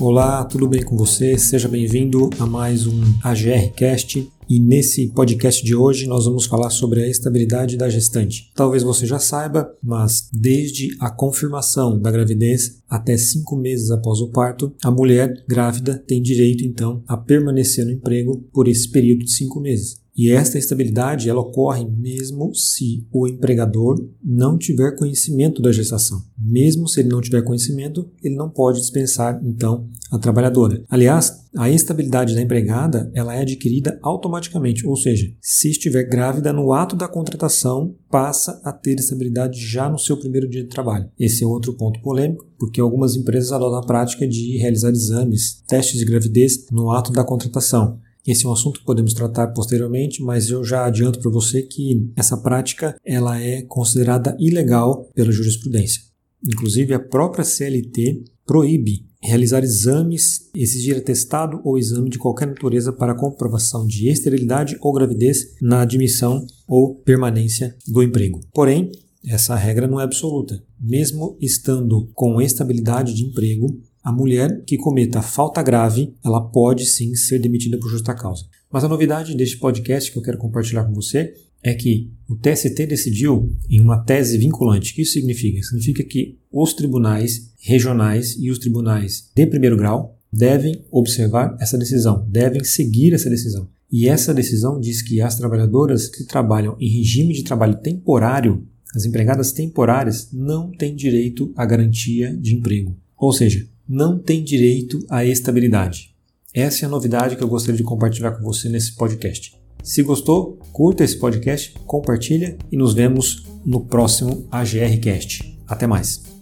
Olá, tudo bem com você? Seja bem-vindo a mais um AGRcast. E nesse podcast de hoje nós vamos falar sobre a estabilidade da gestante. Talvez você já saiba, mas desde a confirmação da gravidez até cinco meses após o parto, a mulher grávida tem direito então a permanecer no emprego por esse período de cinco meses. E esta estabilidade ela ocorre mesmo se o empregador não tiver conhecimento da gestação. Mesmo se ele não tiver conhecimento, ele não pode dispensar então a trabalhadora. Aliás, a estabilidade da empregada ela é adquirida automaticamente, ou seja, se estiver grávida no ato da contratação, passa a ter estabilidade já no seu primeiro dia de trabalho. Esse é outro ponto polêmico, porque algumas empresas adotam a prática de realizar exames, testes de gravidez no ato da contratação. Esse é um assunto que podemos tratar posteriormente, mas eu já adianto para você que essa prática ela é considerada ilegal pela jurisprudência. Inclusive a própria CLT proíbe realizar exames, exigir atestado ou exame de qualquer natureza para comprovação de esterilidade ou gravidez na admissão ou permanência do emprego. Porém, essa regra não é absoluta. Mesmo estando com estabilidade de emprego, a mulher que cometa falta grave, ela pode sim ser demitida por justa causa. Mas a novidade deste podcast que eu quero compartilhar com você é que o TST decidiu em uma tese vinculante. O que isso significa? Significa que os tribunais regionais e os tribunais de primeiro grau devem observar essa decisão, devem seguir essa decisão. E essa decisão diz que as trabalhadoras que trabalham em regime de trabalho temporário, as empregadas temporárias, não têm direito à garantia de emprego. Ou seja, não tem direito à estabilidade. Essa é a novidade que eu gostaria de compartilhar com você nesse podcast. Se gostou, curta esse podcast, compartilha e nos vemos no próximo AGRcast. Até mais.